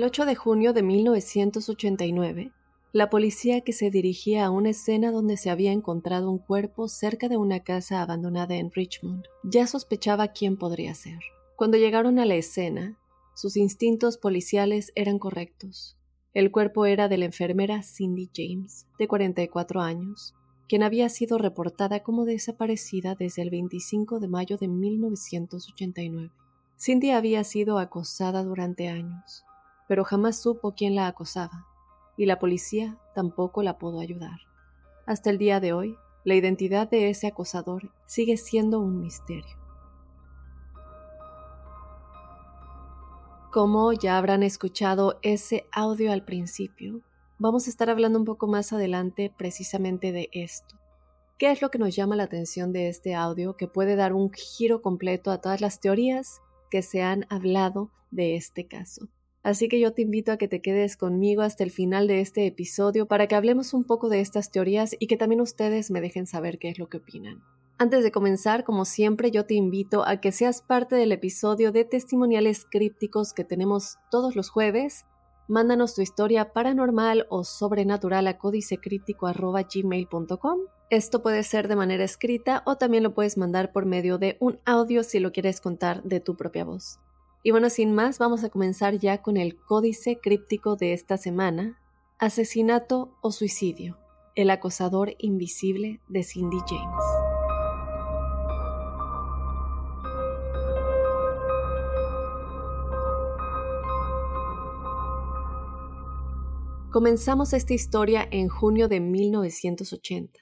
El 8 de junio de 1989, la policía que se dirigía a una escena donde se había encontrado un cuerpo cerca de una casa abandonada en Richmond ya sospechaba quién podría ser. Cuando llegaron a la escena, sus instintos policiales eran correctos. El cuerpo era de la enfermera Cindy James, de 44 años, quien había sido reportada como desaparecida desde el 25 de mayo de 1989. Cindy había sido acosada durante años pero jamás supo quién la acosaba, y la policía tampoco la pudo ayudar. Hasta el día de hoy, la identidad de ese acosador sigue siendo un misterio. Como ya habrán escuchado ese audio al principio, vamos a estar hablando un poco más adelante precisamente de esto. ¿Qué es lo que nos llama la atención de este audio que puede dar un giro completo a todas las teorías que se han hablado de este caso? Así que yo te invito a que te quedes conmigo hasta el final de este episodio para que hablemos un poco de estas teorías y que también ustedes me dejen saber qué es lo que opinan. Antes de comenzar, como siempre, yo te invito a que seas parte del episodio de testimoniales crípticos que tenemos todos los jueves. Mándanos tu historia paranormal o sobrenatural a códicecríptico.gmail.com. Esto puede ser de manera escrita o también lo puedes mandar por medio de un audio si lo quieres contar de tu propia voz. Y bueno, sin más, vamos a comenzar ya con el códice críptico de esta semana, asesinato o suicidio, el acosador invisible de Cindy James. Comenzamos esta historia en junio de 1980.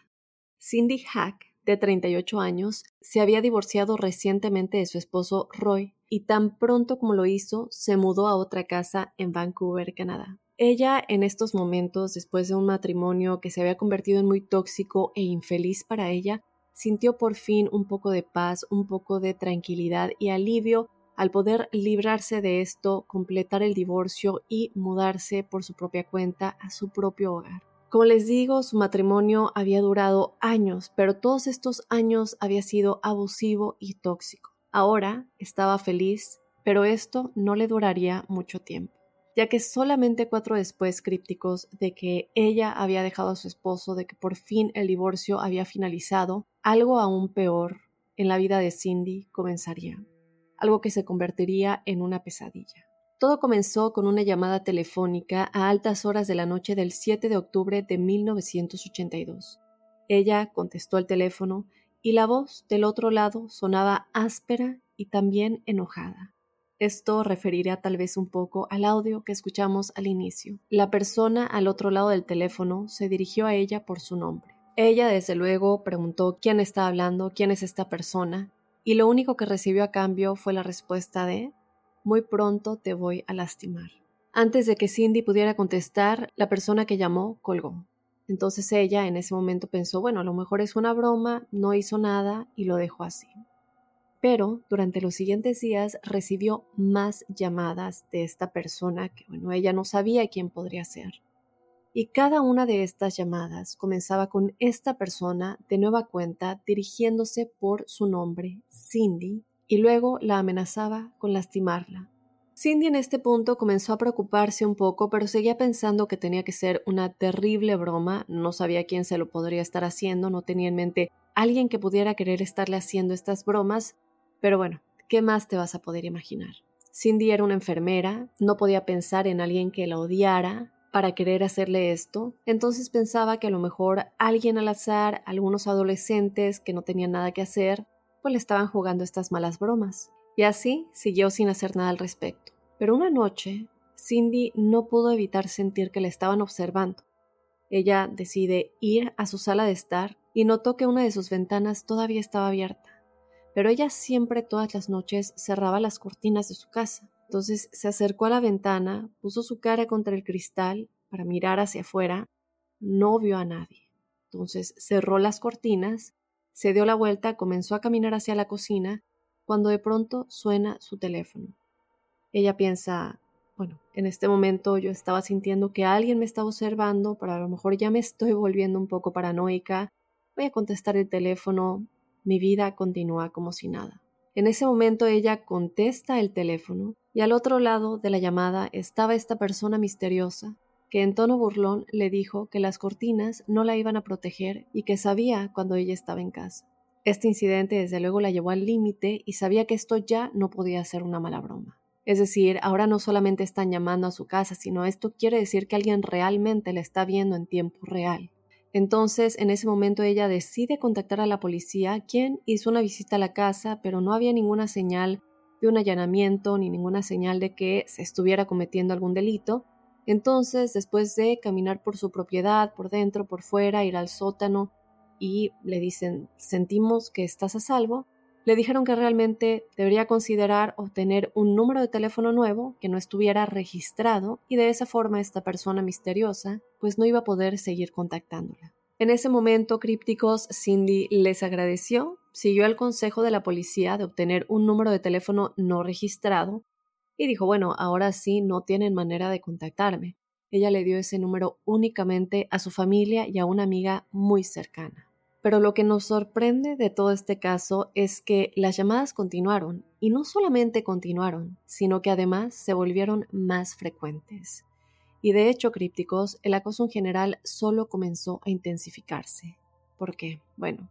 Cindy Hack de 38 años, se había divorciado recientemente de su esposo Roy y tan pronto como lo hizo, se mudó a otra casa en Vancouver, Canadá. Ella, en estos momentos, después de un matrimonio que se había convertido en muy tóxico e infeliz para ella, sintió por fin un poco de paz, un poco de tranquilidad y alivio al poder librarse de esto, completar el divorcio y mudarse por su propia cuenta a su propio hogar. Como les digo, su matrimonio había durado años, pero todos estos años había sido abusivo y tóxico. Ahora estaba feliz, pero esto no le duraría mucho tiempo, ya que solamente cuatro después crípticos de que ella había dejado a su esposo, de que por fin el divorcio había finalizado, algo aún peor en la vida de Cindy comenzaría, algo que se convertiría en una pesadilla. Todo comenzó con una llamada telefónica a altas horas de la noche del 7 de octubre de 1982. Ella contestó el teléfono y la voz del otro lado sonaba áspera y también enojada. Esto referirá tal vez un poco al audio que escuchamos al inicio. La persona al otro lado del teléfono se dirigió a ella por su nombre. Ella desde luego preguntó quién está hablando, quién es esta persona, y lo único que recibió a cambio fue la respuesta de muy pronto te voy a lastimar. Antes de que Cindy pudiera contestar, la persona que llamó colgó. Entonces ella en ese momento pensó, bueno, a lo mejor es una broma, no hizo nada y lo dejó así. Pero durante los siguientes días recibió más llamadas de esta persona que, bueno, ella no sabía quién podría ser. Y cada una de estas llamadas comenzaba con esta persona de nueva cuenta dirigiéndose por su nombre, Cindy, y luego la amenazaba con lastimarla. Cindy en este punto comenzó a preocuparse un poco, pero seguía pensando que tenía que ser una terrible broma, no sabía quién se lo podría estar haciendo, no tenía en mente alguien que pudiera querer estarle haciendo estas bromas, pero bueno, ¿qué más te vas a poder imaginar? Cindy era una enfermera, no podía pensar en alguien que la odiara, para querer hacerle esto, entonces pensaba que a lo mejor alguien al azar, algunos adolescentes que no tenían nada que hacer, pues le estaban jugando estas malas bromas. Y así siguió sin hacer nada al respecto. Pero una noche, Cindy no pudo evitar sentir que le estaban observando. Ella decide ir a su sala de estar y notó que una de sus ventanas todavía estaba abierta. Pero ella siempre todas las noches cerraba las cortinas de su casa. Entonces se acercó a la ventana, puso su cara contra el cristal para mirar hacia afuera. No vio a nadie. Entonces cerró las cortinas, se dio la vuelta, comenzó a caminar hacia la cocina, cuando de pronto suena su teléfono. Ella piensa, bueno, en este momento yo estaba sintiendo que alguien me estaba observando, pero a lo mejor ya me estoy volviendo un poco paranoica. Voy a contestar el teléfono. Mi vida continúa como si nada. En ese momento ella contesta el teléfono y al otro lado de la llamada estaba esta persona misteriosa que en tono burlón le dijo que las cortinas no la iban a proteger y que sabía cuando ella estaba en casa. Este incidente desde luego la llevó al límite y sabía que esto ya no podía ser una mala broma. Es decir, ahora no solamente están llamando a su casa, sino esto quiere decir que alguien realmente la está viendo en tiempo real. Entonces, en ese momento ella decide contactar a la policía, quien hizo una visita a la casa, pero no había ninguna señal de un allanamiento ni ninguna señal de que se estuviera cometiendo algún delito. Entonces, después de caminar por su propiedad, por dentro, por fuera, ir al sótano y le dicen, sentimos que estás a salvo, le dijeron que realmente debería considerar obtener un número de teléfono nuevo que no estuviera registrado y de esa forma esta persona misteriosa pues no iba a poder seguir contactándola. En ese momento, crípticos, Cindy les agradeció, siguió el consejo de la policía de obtener un número de teléfono no registrado y dijo, bueno, ahora sí no tienen manera de contactarme. Ella le dio ese número únicamente a su familia y a una amiga muy cercana. Pero lo que nos sorprende de todo este caso es que las llamadas continuaron, y no solamente continuaron, sino que además se volvieron más frecuentes. Y de hecho, crípticos, el acoso en general solo comenzó a intensificarse. ¿Por qué? Bueno,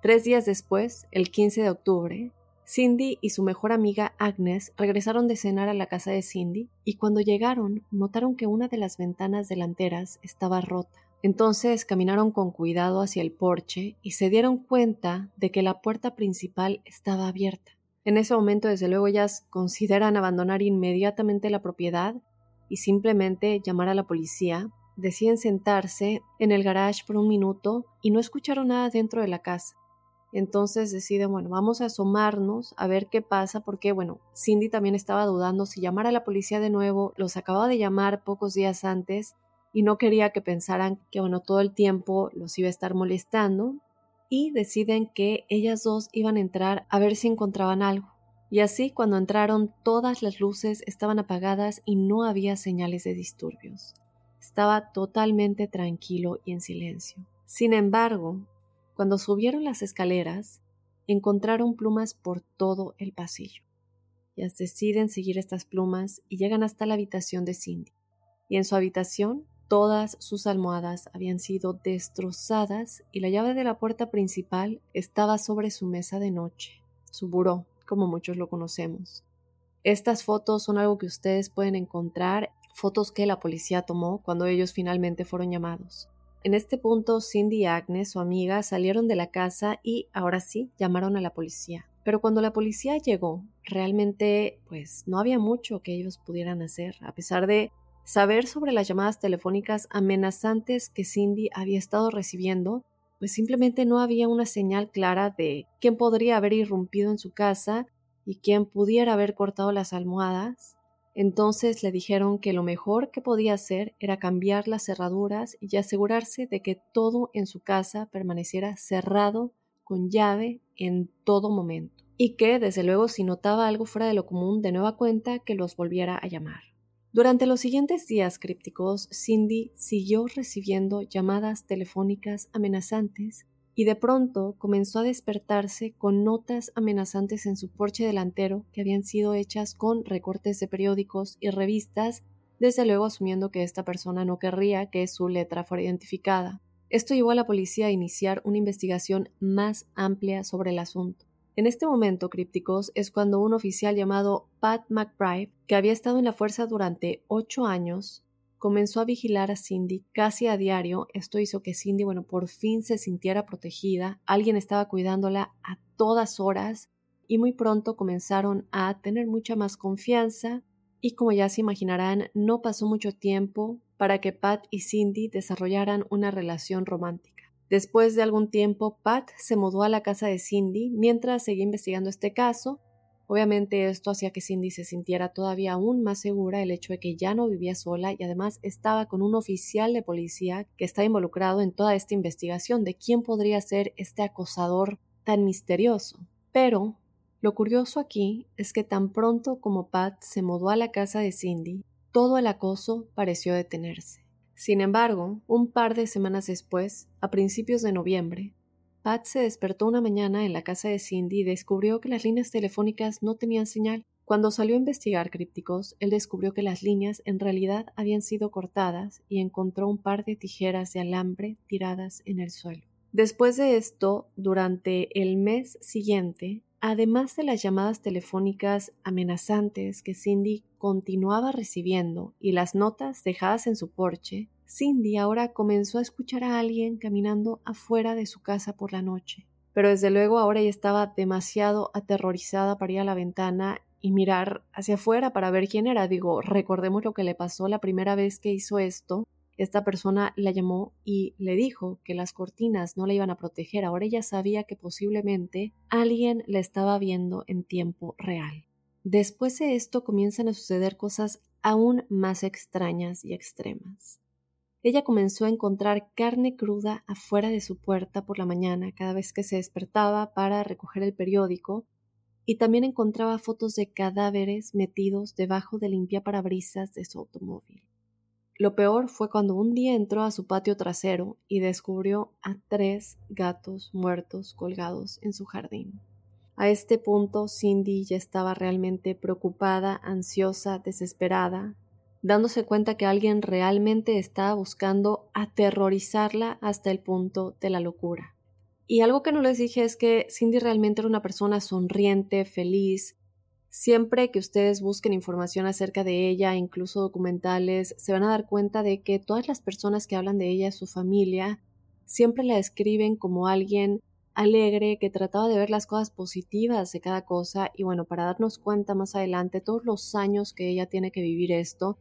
tres días después, el 15 de octubre, Cindy y su mejor amiga Agnes regresaron de cenar a la casa de Cindy y cuando llegaron notaron que una de las ventanas delanteras estaba rota entonces caminaron con cuidado hacia el porche y se dieron cuenta de que la puerta principal estaba abierta. En ese momento, desde luego, ellas consideran abandonar inmediatamente la propiedad y simplemente llamar a la policía. Deciden sentarse en el garage por un minuto y no escucharon nada dentro de la casa. Entonces deciden, bueno, vamos a asomarnos a ver qué pasa, porque, bueno, Cindy también estaba dudando si llamar a la policía de nuevo, los acababa de llamar pocos días antes y no quería que pensaran que, bueno, todo el tiempo los iba a estar molestando y deciden que ellas dos iban a entrar a ver si encontraban algo. Y así cuando entraron todas las luces estaban apagadas y no había señales de disturbios. Estaba totalmente tranquilo y en silencio. Sin embargo, cuando subieron las escaleras, encontraron plumas por todo el pasillo. Ellas deciden seguir estas plumas y llegan hasta la habitación de Cindy. Y en su habitación Todas sus almohadas habían sido destrozadas y la llave de la puerta principal estaba sobre su mesa de noche, su buró, como muchos lo conocemos. Estas fotos son algo que ustedes pueden encontrar, fotos que la policía tomó cuando ellos finalmente fueron llamados. En este punto, Cindy y Agnes, su amiga, salieron de la casa y, ahora sí, llamaron a la policía. Pero cuando la policía llegó, realmente, pues, no había mucho que ellos pudieran hacer, a pesar de Saber sobre las llamadas telefónicas amenazantes que Cindy había estado recibiendo, pues simplemente no había una señal clara de quién podría haber irrumpido en su casa y quién pudiera haber cortado las almohadas. Entonces le dijeron que lo mejor que podía hacer era cambiar las cerraduras y asegurarse de que todo en su casa permaneciera cerrado con llave en todo momento. Y que, desde luego, si notaba algo fuera de lo común, de nueva cuenta, que los volviera a llamar. Durante los siguientes días crípticos, Cindy siguió recibiendo llamadas telefónicas amenazantes y de pronto comenzó a despertarse con notas amenazantes en su porche delantero que habían sido hechas con recortes de periódicos y revistas, desde luego asumiendo que esta persona no querría que su letra fuera identificada. Esto llevó a la policía a iniciar una investigación más amplia sobre el asunto. En este momento, crípticos, es cuando un oficial llamado Pat McBride, que había estado en la fuerza durante ocho años, comenzó a vigilar a Cindy casi a diario. Esto hizo que Cindy, bueno, por fin se sintiera protegida. Alguien estaba cuidándola a todas horas y muy pronto comenzaron a tener mucha más confianza y como ya se imaginarán, no pasó mucho tiempo para que Pat y Cindy desarrollaran una relación romántica. Después de algún tiempo, Pat se mudó a la casa de Cindy mientras seguía investigando este caso Obviamente esto hacía que Cindy se sintiera todavía aún más segura el hecho de que ya no vivía sola y además estaba con un oficial de policía que está involucrado en toda esta investigación de quién podría ser este acosador tan misterioso. Pero lo curioso aquí es que tan pronto como Pat se mudó a la casa de Cindy, todo el acoso pareció detenerse. Sin embargo, un par de semanas después, a principios de noviembre, Pat se despertó una mañana en la casa de Cindy y descubrió que las líneas telefónicas no tenían señal. Cuando salió a investigar crípticos, él descubrió que las líneas en realidad habían sido cortadas y encontró un par de tijeras de alambre tiradas en el suelo. Después de esto, durante el mes siguiente, además de las llamadas telefónicas amenazantes que Cindy continuaba recibiendo y las notas dejadas en su porche, Cindy ahora comenzó a escuchar a alguien caminando afuera de su casa por la noche. Pero desde luego ahora ella estaba demasiado aterrorizada para ir a la ventana y mirar hacia afuera para ver quién era. Digo, recordemos lo que le pasó la primera vez que hizo esto. Esta persona la llamó y le dijo que las cortinas no la iban a proteger. Ahora ella sabía que posiblemente alguien la estaba viendo en tiempo real. Después de esto comienzan a suceder cosas aún más extrañas y extremas. Ella comenzó a encontrar carne cruda afuera de su puerta por la mañana cada vez que se despertaba para recoger el periódico y también encontraba fotos de cadáveres metidos debajo del limpiaparabrisas de su automóvil. Lo peor fue cuando un día entró a su patio trasero y descubrió a tres gatos muertos colgados en su jardín. A este punto Cindy ya estaba realmente preocupada, ansiosa, desesperada, dándose cuenta que alguien realmente estaba buscando aterrorizarla hasta el punto de la locura. Y algo que no les dije es que Cindy realmente era una persona sonriente, feliz. Siempre que ustedes busquen información acerca de ella, incluso documentales, se van a dar cuenta de que todas las personas que hablan de ella, su familia, siempre la describen como alguien alegre, que trataba de ver las cosas positivas de cada cosa y bueno, para darnos cuenta más adelante todos los años que ella tiene que vivir esto,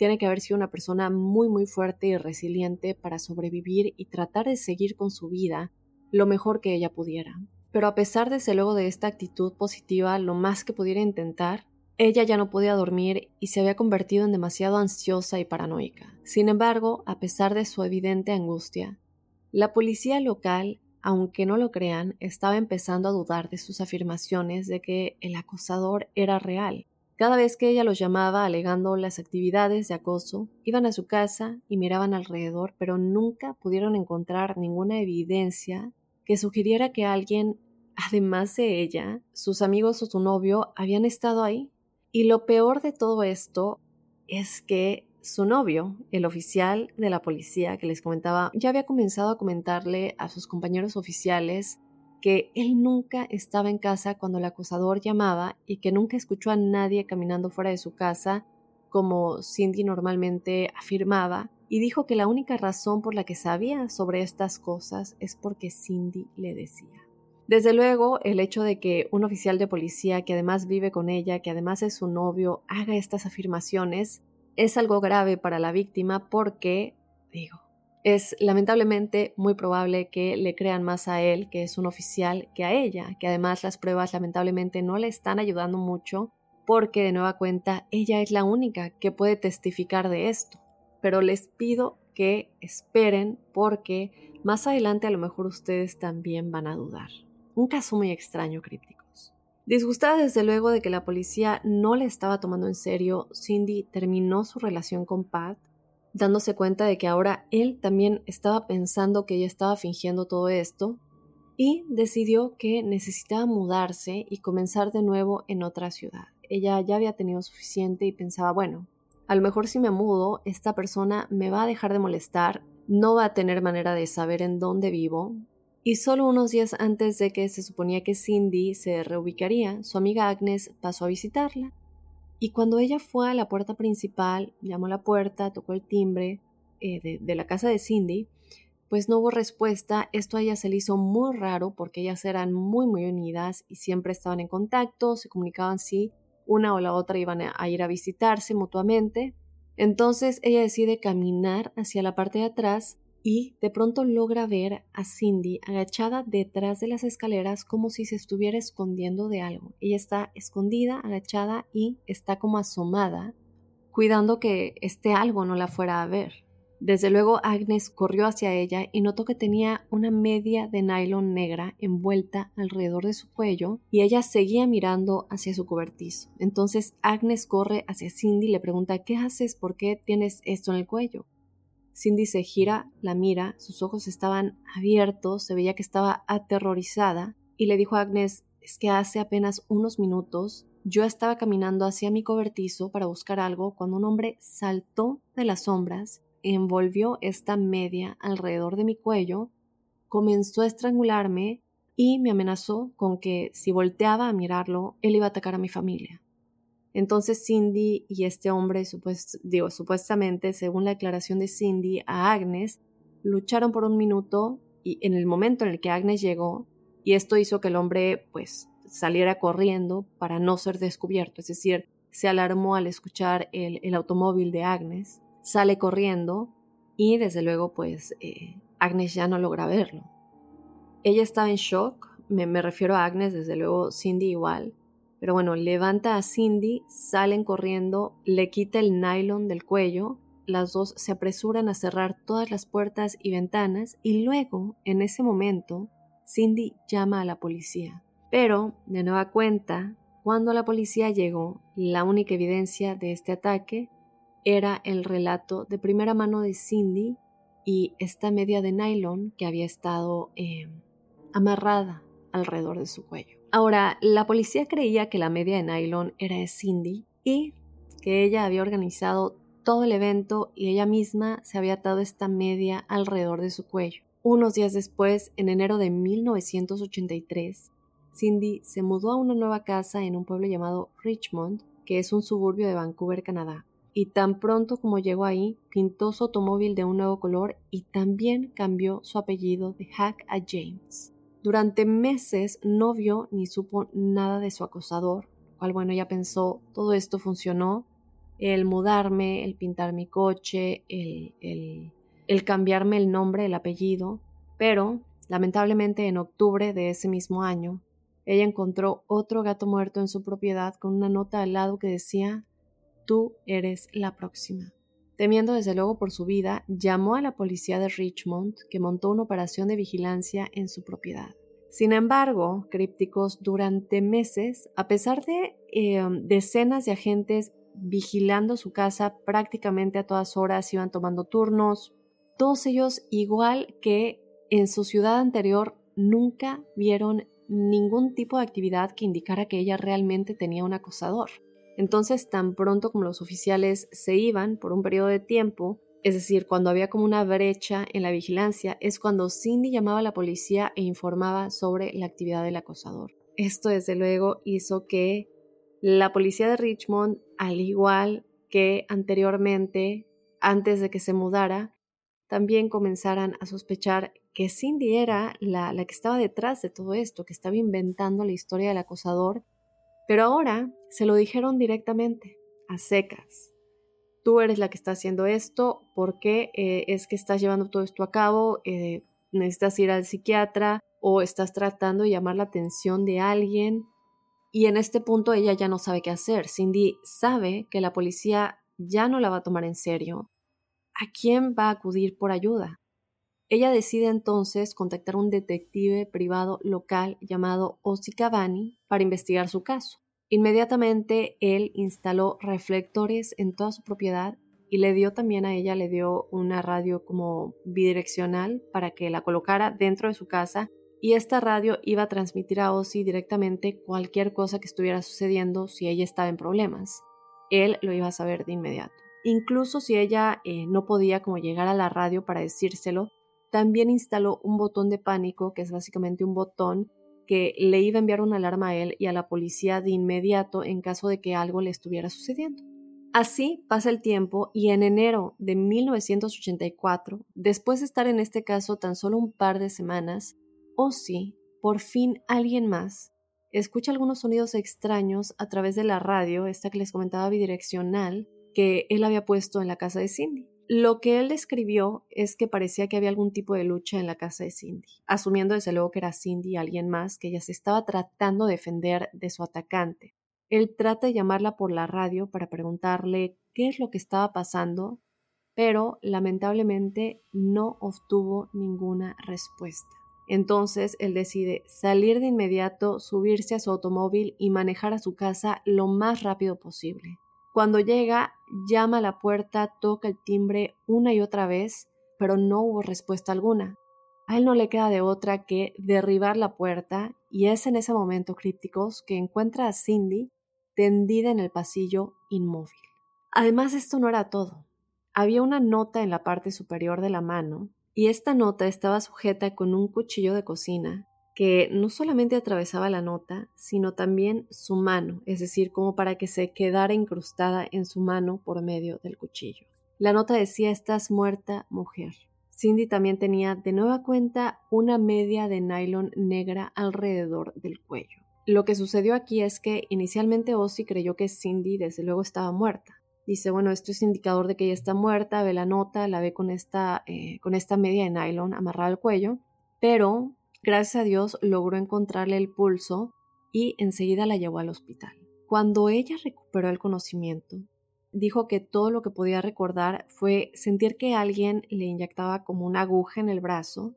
tiene que haber sido una persona muy muy fuerte y resiliente para sobrevivir y tratar de seguir con su vida lo mejor que ella pudiera. Pero a pesar desde luego de esta actitud positiva, lo más que pudiera intentar, ella ya no podía dormir y se había convertido en demasiado ansiosa y paranoica. Sin embargo, a pesar de su evidente angustia, la policía local, aunque no lo crean, estaba empezando a dudar de sus afirmaciones de que el acosador era real. Cada vez que ella los llamaba alegando las actividades de acoso, iban a su casa y miraban alrededor, pero nunca pudieron encontrar ninguna evidencia que sugiriera que alguien, además de ella, sus amigos o su novio, habían estado ahí. Y lo peor de todo esto es que su novio, el oficial de la policía que les comentaba, ya había comenzado a comentarle a sus compañeros oficiales que él nunca estaba en casa cuando el acosador llamaba y que nunca escuchó a nadie caminando fuera de su casa, como Cindy normalmente afirmaba, y dijo que la única razón por la que sabía sobre estas cosas es porque Cindy le decía. Desde luego, el hecho de que un oficial de policía que además vive con ella, que además es su novio, haga estas afirmaciones, es algo grave para la víctima porque, digo, es lamentablemente muy probable que le crean más a él, que es un oficial, que a ella, que además las pruebas lamentablemente no le están ayudando mucho porque de nueva cuenta ella es la única que puede testificar de esto. Pero les pido que esperen porque más adelante a lo mejor ustedes también van a dudar. Un caso muy extraño, crípticos. Disgustada desde luego de que la policía no le estaba tomando en serio, Cindy terminó su relación con Pat dándose cuenta de que ahora él también estaba pensando que ella estaba fingiendo todo esto y decidió que necesitaba mudarse y comenzar de nuevo en otra ciudad. Ella ya había tenido suficiente y pensaba, bueno, a lo mejor si me mudo, esta persona me va a dejar de molestar, no va a tener manera de saber en dónde vivo. Y solo unos días antes de que se suponía que Cindy se reubicaría, su amiga Agnes pasó a visitarla Y cuando ella fue a la puerta principal, llamó a la puerta, tocó el timbre eh, de, de la casa de Cindy, pues no hubo respuesta. Esto a ella se le hizo muy raro porque ellas eran muy, muy unidas y siempre estaban en contacto, se comunicaban si una o la otra iban a ir a visitarse mutuamente. Entonces ella decide caminar hacia la parte de atrás y de pronto logra ver a Cindy agachada detrás de las escaleras como si se estuviera escondiendo de algo. Ella está escondida, agachada y está como asomada, cuidando que este algo no la fuera a ver. Desde luego Agnes corrió hacia ella y notó que tenía una media de nylon negra envuelta alrededor de su cuello y ella seguía mirando hacia su cobertizo. Entonces Agnes corre hacia Cindy y le pregunta ¿qué haces? ¿Por qué tienes esto en el cuello? Cindy se gira, la mira, sus ojos estaban abiertos, se veía que estaba aterrorizada y le dijo a Agnes es que hace apenas unos minutos yo estaba caminando hacia mi cobertizo para buscar algo cuando un hombre saltó de las sombras envolvió esta media alrededor de mi cuello, comenzó a estrangularme y me amenazó con que si volteaba a mirarlo, él iba a atacar a mi familia. Entonces Cindy y este hombre, digo, supuestamente, según la declaración de Cindy a Agnes, lucharon por un minuto y en el momento en el que Agnes llegó, y esto hizo que el hombre pues saliera corriendo para no ser descubierto, es decir, se alarmó al escuchar el automóvil de Agnes sale corriendo y desde luego pues eh, Agnes ya no logra verlo. Ella estaba en shock, me, me refiero a Agnes, desde luego Cindy igual, pero bueno, levanta a Cindy, salen corriendo, le quita el nylon del cuello, las dos se apresuran a cerrar todas las puertas y ventanas y luego, en ese momento, Cindy llama a la policía. Pero, de nueva cuenta, cuando la policía llegó, la única evidencia de este ataque era el relato de primera mano de Cindy y esta media de nylon que había estado eh, amarrada alrededor de su cuello. Ahora, la policía creía que la media de nylon era de Cindy y que ella había organizado todo el evento y ella misma se había atado esta media alrededor de su cuello. Unos días después, en enero de 1983, Cindy se mudó a una nueva casa en un pueblo llamado Richmond, que es un suburbio de Vancouver, Canadá y tan pronto como llegó ahí, pintó su automóvil de un nuevo color y también cambió su apellido de Hack a James. Durante meses no vio ni supo nada de su acosador, cual bueno, ella pensó, todo esto funcionó, el mudarme, el pintar mi coche, el, el, el cambiarme el nombre, el apellido, pero lamentablemente en octubre de ese mismo año, ella encontró otro gato muerto en su propiedad con una nota al lado que decía tú eres la próxima. Temiendo desde luego por su vida, llamó a la policía de Richmond, que montó una operación de vigilancia en su propiedad. Sin embargo, crípticos, durante meses, a pesar de eh, decenas de agentes vigilando su casa prácticamente a todas horas, iban tomando turnos, todos ellos, igual que en su ciudad anterior, nunca vieron ningún tipo de actividad que indicara que ella realmente tenía un acosador. Entonces, tan pronto como los oficiales se iban por un periodo de tiempo, es decir, cuando había como una brecha en la vigilancia, es cuando Cindy llamaba a la policía e informaba sobre la actividad del acosador. Esto, desde luego, hizo que la policía de Richmond, al igual que anteriormente, antes de que se mudara, también comenzaran a sospechar que Cindy era la, la que estaba detrás de todo esto, que estaba inventando la historia del acosador pero ahora se lo dijeron directamente, a secas. Tú eres la que está haciendo esto, ¿por qué eh, es que estás llevando todo esto a cabo? Eh, necesitas ir al psiquiatra o estás tratando de llamar la atención de alguien. Y en este punto ella ya no sabe qué hacer. Cindy sabe que la policía ya no la va a tomar en serio. ¿A quién va a acudir por ayuda? Ella decide entonces contactar a un detective privado local llamado Ozzy Cavani para investigar su caso. Inmediatamente él instaló reflectores en toda su propiedad y le dio también a ella, le dio una radio como bidireccional para que la colocara dentro de su casa y esta radio iba a transmitir a Ozzy directamente cualquier cosa que estuviera sucediendo si ella estaba en problemas. Él lo iba a saber de inmediato. Incluso si ella eh, no podía como llegar a la radio para decírselo, también instaló un botón de pánico, que es básicamente un botón que le iba a enviar una alarma a él y a la policía de inmediato en caso de que algo le estuviera sucediendo. Así pasa el tiempo y en enero de 1984, después de estar en este caso tan solo un par de semanas, Ozzy, por fin alguien más, escucha algunos sonidos extraños a través de la radio, esta que les comentaba bidireccional, que él había puesto en la casa de Cindy. Lo que él describió es que parecía que había algún tipo de lucha en la casa de Cindy, asumiendo desde luego que era Cindy alguien más que ella se estaba tratando de defender de su atacante. Él trata de llamarla por la radio para preguntarle qué es lo que estaba pasando, pero lamentablemente no obtuvo ninguna respuesta. Entonces él decide salir de inmediato, subirse a su automóvil y manejar a su casa lo más rápido posible. Cuando llega, llama a la puerta, toca el timbre una y otra vez, pero no hubo respuesta alguna. A él no le queda de otra que derribar la puerta y es en ese momento crípticos que encuentra a Cindy tendida en el pasillo inmóvil. Además, esto no era todo. Había una nota en la parte superior de la mano, y esta nota estaba sujeta con un cuchillo de cocina que no solamente atravesaba la nota, sino también su mano, es decir, como para que se quedara incrustada en su mano por medio del cuchillo. La nota decía Estás muerta, mujer. Cindy también tenía de nueva cuenta una media de nylon negra alrededor del cuello. Lo que sucedió aquí es que inicialmente Ozzy creyó que Cindy desde luego estaba muerta. Dice, bueno, esto es indicador de que ella está muerta, ve la nota, la ve con esta, eh, con esta media de nylon amarrada al cuello, pero gracias a Dios logró encontrarle el pulso y enseguida la llevó al hospital. Cuando ella recuperó el conocimiento, dijo que todo lo que podía recordar fue sentir que alguien le inyectaba como una aguja en el brazo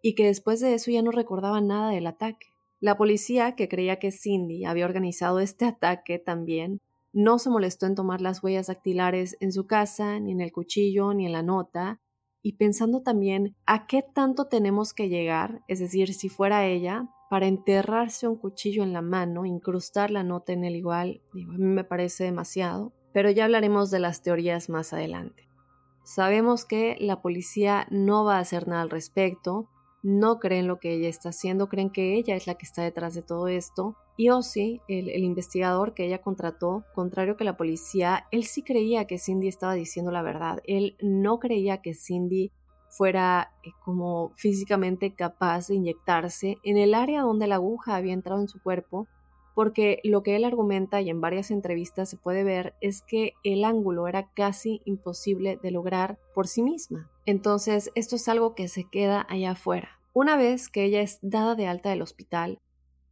y que después de eso ya no recordaba nada del ataque. La policía, que creía que Cindy había organizado este ataque también, no se molestó en tomar las huellas dactilares en su casa, ni en el cuchillo, ni en la nota, y pensando también a qué tanto tenemos que llegar, es decir, si fuera ella, para enterrarse un cuchillo en la mano, incrustar la nota en el igual, a mí me parece demasiado, pero ya hablaremos de las teorías más adelante. Sabemos que la policía no va a hacer nada al respecto, no creen lo que ella está haciendo, creen que ella es la que está detrás de todo esto. Y Ozzy, el, el, investigador que ella contrató, contrario que la policía, él sí creía que Cindy estaba diciendo la verdad. Él no creía que Cindy fuera eh, como físicamente capaz de inyectarse en el área donde la aguja había entrado en su cuerpo, porque lo que él argumenta y en varias entrevistas se puede ver es que el ángulo era casi imposible de lograr por sí misma. Entonces, esto es algo que se queda allá afuera. Una vez que ella es dada de alta del hospital,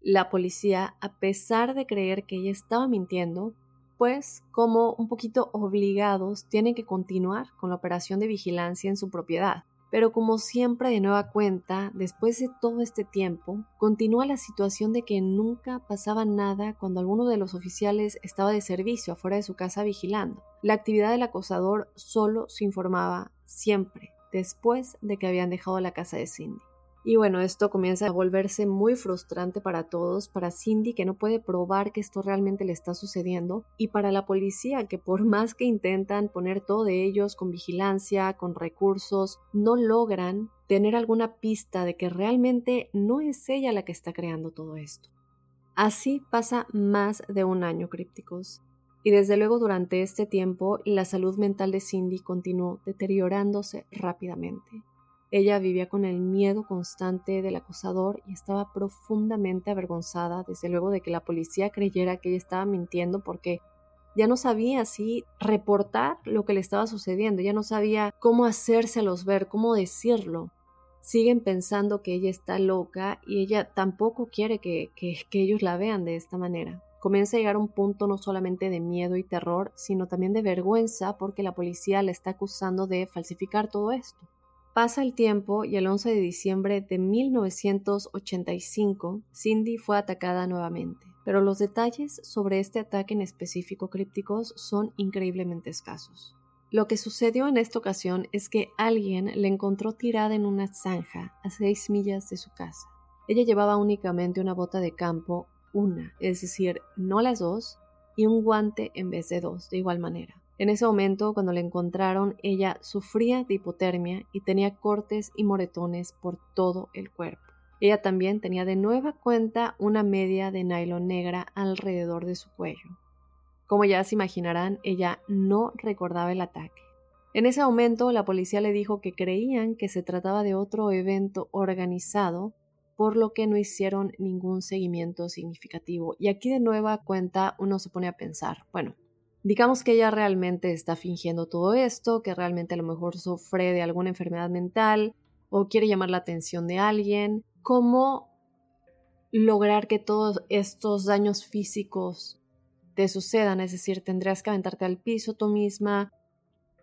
la policía, a pesar de creer que ella estaba mintiendo, pues como un poquito obligados, tienen que continuar con la operación de vigilancia en su propiedad. Pero como siempre de nueva cuenta, después de todo este tiempo, continúa la situación de que nunca pasaba nada cuando alguno de los oficiales estaba de servicio afuera de su casa vigilando. La actividad del acosador solo se informaba siempre después de que habían dejado la casa de Cindy. Y bueno, esto comienza a volverse muy frustrante para todos, para Cindy que no puede probar que esto realmente le está sucediendo y para la policía que por más que intentan poner todo de ellos con vigilancia, con recursos, no logran tener alguna pista de que realmente no es ella la que está creando todo esto. Así pasa más de un año, crípticos. Y desde luego durante este tiempo la salud mental de Cindy continuó deteriorándose rápidamente. Ella vivía con el miedo constante del acosador y estaba profundamente avergonzada, desde luego, de que la policía creyera que ella estaba mintiendo porque ya no sabía si reportar lo que le estaba sucediendo, ya no sabía cómo hacérselos ver, cómo decirlo. Siguen pensando que ella está loca y ella tampoco quiere que, que, que ellos la vean de esta manera. Comienza a llegar a un punto no solamente de miedo y terror, sino también de vergüenza porque la policía la está acusando de falsificar todo esto. Pasa el tiempo y el 11 de diciembre de 1985, Cindy fue atacada nuevamente, pero los detalles sobre este ataque en específico crípticos son increíblemente escasos. Lo que sucedió en esta ocasión es que alguien la encontró tirada en una zanja a seis millas de su casa. Ella llevaba únicamente una bota de campo, una, es decir, no las dos, y un guante en vez de dos, de igual manera. En ese momento, cuando la encontraron, ella sufría de hipotermia y tenía cortes y moretones por todo el cuerpo. Ella también tenía de nueva cuenta una media de nylon negra alrededor de su cuello. Como ya se imaginarán, ella no recordaba el ataque. En ese momento, la policía le dijo que creían que se trataba de otro evento organizado, por lo que no hicieron ningún seguimiento significativo. Y aquí de nueva cuenta uno se pone a pensar, bueno, digamos que ella realmente está fingiendo todo esto, que realmente a lo mejor sufre de alguna enfermedad mental o quiere llamar la atención de alguien, ¿cómo lograr que todos estos daños físicos te sucedan? Es decir, tendrías que aventarte al piso tú misma,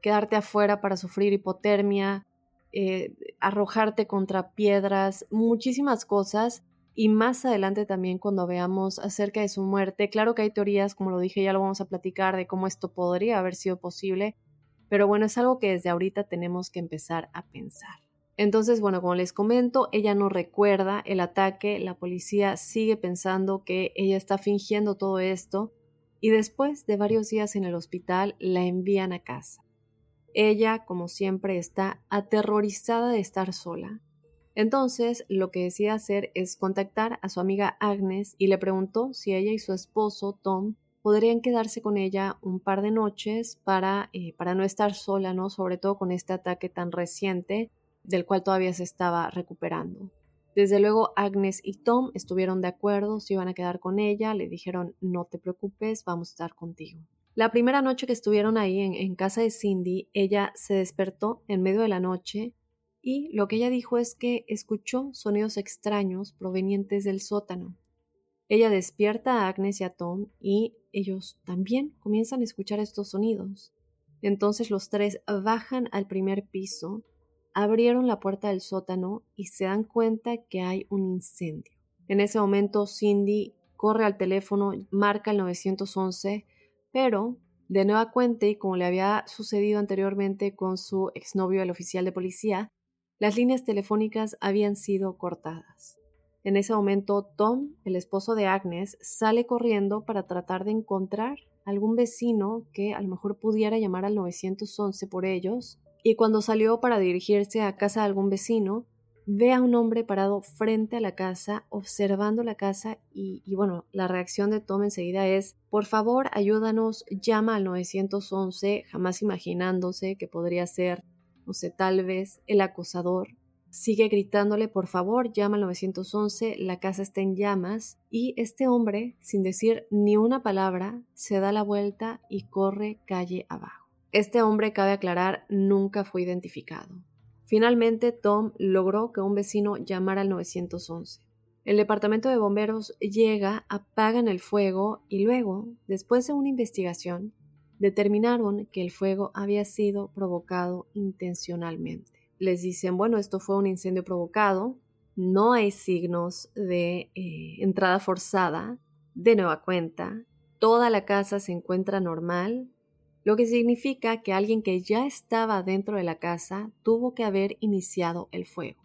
quedarte afuera para sufrir hipotermia, eh, arrojarte contra piedras, muchísimas cosas. Y más adelante también cuando veamos acerca de su muerte, claro que hay teorías, como lo dije, ya lo vamos a platicar de cómo esto podría haber sido posible, pero bueno, es algo que desde ahorita tenemos que empezar a pensar. Entonces, bueno, como les comento, ella no recuerda el ataque, la policía sigue pensando que ella está fingiendo todo esto y después de varios días en el hospital la envían a casa. Ella, como siempre, está aterrorizada de estar sola. Entonces, lo que decide hacer es contactar a su amiga Agnes y le preguntó si ella y su esposo, Tom, podrían quedarse con ella un par de noches para, eh, para no estar sola, ¿no? Sobre todo con este ataque tan reciente del cual todavía se estaba recuperando. Desde luego Agnes y Tom estuvieron de acuerdo, se iban a quedar con ella, le dijeron no te preocupes, vamos a estar contigo. La primera noche que estuvieron ahí en, casa de Cindy, ella se despertó en medio de la noche y lo que ella dijo es que escuchó sonidos extraños provenientes del sótano. Ella despierta a Agnes y a Tom y ellos también comienzan a escuchar estos sonidos. Entonces los tres bajan al primer piso abrieron la puerta del sótano y se dan cuenta que hay un incendio. En ese momento Cindy corre al teléfono, marca el 911, pero de nueva cuenta y como le había sucedido anteriormente con su exnovio el oficial de policía, las líneas telefónicas habían sido cortadas. En ese momento Tom, el esposo de Agnes, sale corriendo para tratar de encontrar algún vecino que a lo mejor pudiera llamar al 911 por ellos y cuando salió para dirigirse a casa de algún vecino, ve a un hombre parado frente a la casa, observando la casa y, bueno, la reacción de Tom enseguida es, por favor, ayúdanos, llama al 911, jamás imaginándose que podría ser, no sé, tal vez el acosador. Sigue gritándole, por favor, llama al 911, la casa está en llamas y este hombre, sin decir ni una palabra, se da la vuelta y corre calle abajo. Este hombre, cabe aclarar, nunca fue identificado. Finalmente, Tom logró que un vecino llamara al 911. El departamento de bomberos llega, apagan el fuego y luego, después de una investigación, determinaron que el fuego había sido provocado intencionalmente. Les dicen, bueno, esto fue un incendio provocado, no hay signos de eh, entrada forzada, de nueva cuenta, toda la casa se encuentra normal, lo que significa que alguien que ya estaba dentro de la casa tuvo que haber iniciado el fuego.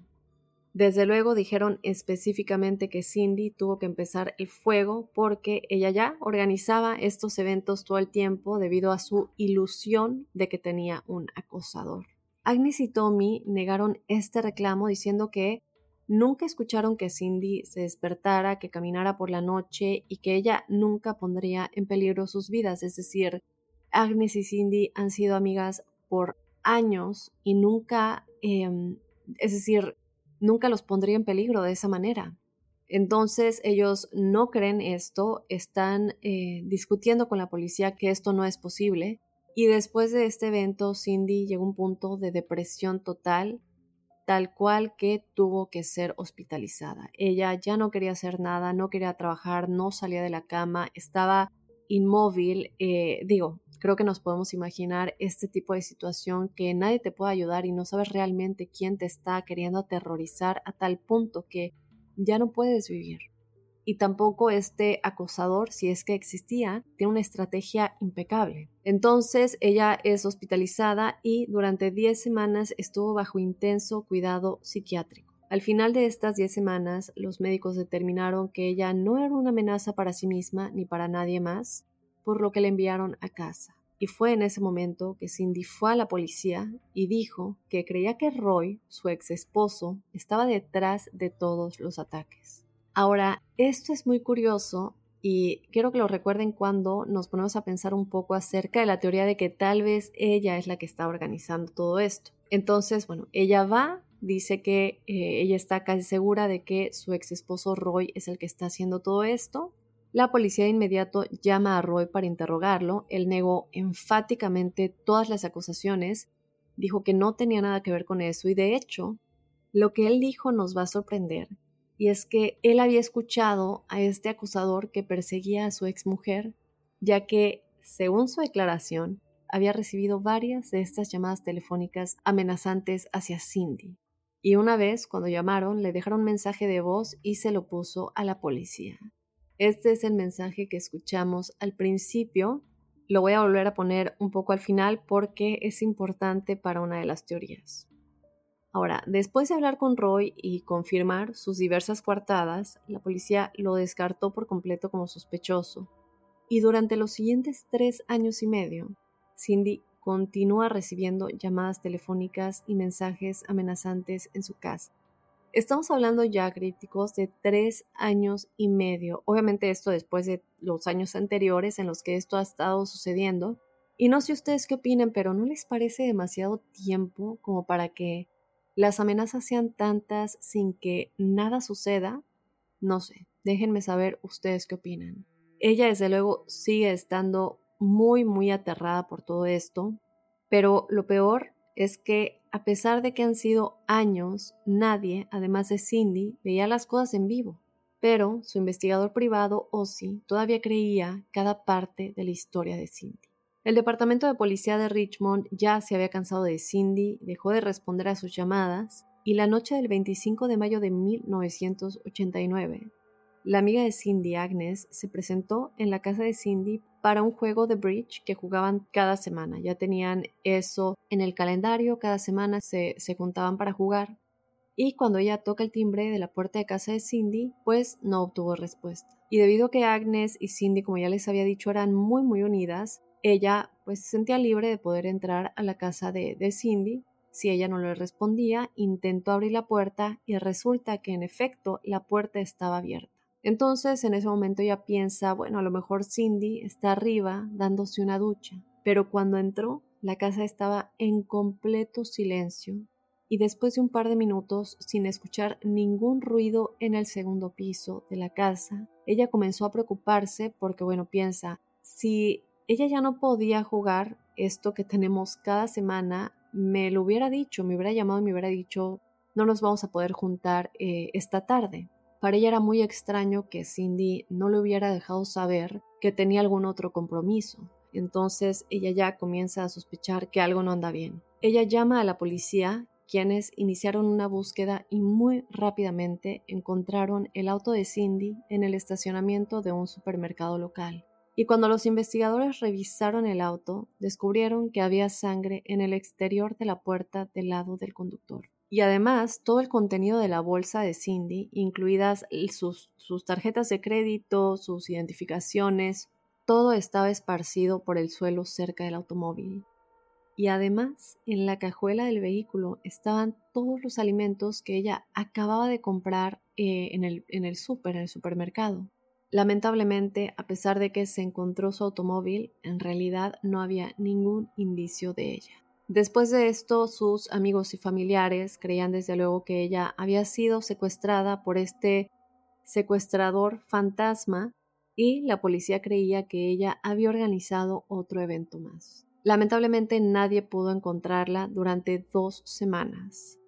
Desde luego dijeron específicamente que Cindy tuvo que empezar el fuego porque ella ya organizaba estos eventos todo el tiempo debido a su ilusión de que tenía un acosador. Agnes y Tommy negaron este reclamo diciendo que nunca escucharon que Cindy se despertara, que caminara por la noche y que ella nunca pondría en peligro sus vidas, es decir, Agnes y Cindy han sido amigas por años y nunca, em, es decir, nunca los pondría en peligro de esa manera. Entonces ellos no creen esto, están eh, discutiendo con la policía que esto no es posible y después de este evento Cindy llegó a un punto de depresión total, tal cual que tuvo que ser hospitalizada. Ella ya no quería hacer nada, no quería trabajar, no salía de la cama, estaba inmóvil, eh, digo, creo que nos podemos imaginar este tipo de situación que nadie te puede ayudar y no sabes realmente quién te está queriendo aterrorizar a tal punto que ya no puedes vivir. Y tampoco este acosador, si es que existía, tiene una estrategia impecable. Entonces ella es hospitalizada y durante 10 semanas estuvo bajo intenso cuidado psiquiátrico. Al final de estas 10 semanas, los médicos determinaron que ella no era una amenaza para sí misma ni para nadie más, por lo que la enviaron a casa. Y fue en ese momento que Cindy fue a la policía y dijo que creía que Roy, su ex esposo, estaba detrás de todos los ataques. Ahora, esto es muy curioso y quiero que lo recuerden cuando nos ponemos a pensar un poco acerca de la teoría de que tal vez ella es la que está organizando todo esto. Entonces, bueno, ella va, dice que eh, ella está casi segura de que su ex esposo Roy es el que está haciendo todo esto. La policía de inmediato llama a Roy para interrogarlo. Él negó enfáticamente todas las acusaciones, dijo que no tenía nada que ver con eso y de hecho, lo que él dijo nos va a sorprender y es que él había escuchado a este acusador que perseguía a su exmujer, ya que, según su declaración, había recibido varias de estas llamadas telefónicas amenazantes hacia Cindy. Y una vez, cuando llamaron, le dejaron un mensaje de voz y se lo puso a la policía. Este es el mensaje que escuchamos al principio. Lo voy a volver a poner un poco al final porque es importante para una de las teorías. Ahora, después de hablar con Roy y confirmar sus diversas coartadas, la policía lo descartó por completo como sospechoso. Y durante los siguientes tres años y medio, Cindy continúa recibiendo llamadas telefónicas y mensajes amenazantes en su casa. Estamos hablando ya, críticos, de tres años y medio. Obviamente esto después de los años anteriores en los que esto ha estado sucediendo. Y no sé ustedes qué opinen, pero ¿no les parece demasiado tiempo como para que las amenazas sean tantas sin que nada suceda, no sé, déjenme saber ustedes qué opinan. Ella desde luego sigue estando muy, muy aterrada por todo esto, pero lo peor es que a pesar de que han sido años, nadie, además de Cindy, veía las cosas en vivo. Pero su investigador privado, Ozzy, todavía creía cada parte de la historia de Cindy. El departamento de policía de Richmond ya se había cansado de Cindy, dejó de responder a sus llamadas y la noche del 25 de mayo de 1989, la amiga de Cindy, Agnes, se presentó en la casa de Cindy para un juego de bridge que jugaban cada semana. Ya tenían eso en el calendario, cada semana se, se juntaban para jugar. Y cuando ella toca el timbre de la puerta de casa de Cindy, pues no obtuvo respuesta. Y debido a que Agnes y Cindy, como ya les había dicho, eran muy muy unidas, ella pues se sentía libre de poder entrar a la casa de, de Cindy. Si ella no le respondía, intentó abrir la puerta y resulta que en efecto la puerta estaba abierta. Entonces en ese momento ella piensa, bueno, a lo mejor Cindy está arriba dándose una ducha, pero cuando entró la casa estaba en completo silencio y después de un par de minutos, sin escuchar ningún ruido en el segundo piso de la casa, ella comenzó a preocuparse porque, bueno, piensa, si ella ya no podía jugar esto que tenemos cada semana, me lo hubiera dicho, me hubiera llamado y me hubiera dicho, no nos vamos a poder juntar eh, esta tarde. Para ella era muy extraño que Cindy no le hubiera dejado saber que tenía algún otro compromiso. Entonces ella ya comienza a sospechar que algo no anda bien. Ella llama a la policía, quienes iniciaron una búsqueda y muy rápidamente encontraron el auto de Cindy en el estacionamiento de un supermercado local y cuando los investigadores revisaron el auto, descubrieron que había sangre en el exterior de la puerta del lado del conductor. Y además, todo el contenido de la bolsa de Cindy, incluidas sus, tarjetas de crédito, sus identificaciones, todo estaba esparcido por el suelo cerca del automóvil. Y además, en la cajuela del vehículo estaban todos los alimentos que ella acababa de comprar eh, en el, en el supermercado. Lamentablemente, a pesar de que se encontró su automóvil, en realidad no había ningún indicio de ella. Después de esto, sus amigos y familiares creían desde luego que ella había sido secuestrada por este secuestrador fantasma y la policía creía que ella había organizado otro evento más. Lamentablemente nadie pudo encontrarla durante dos semanas.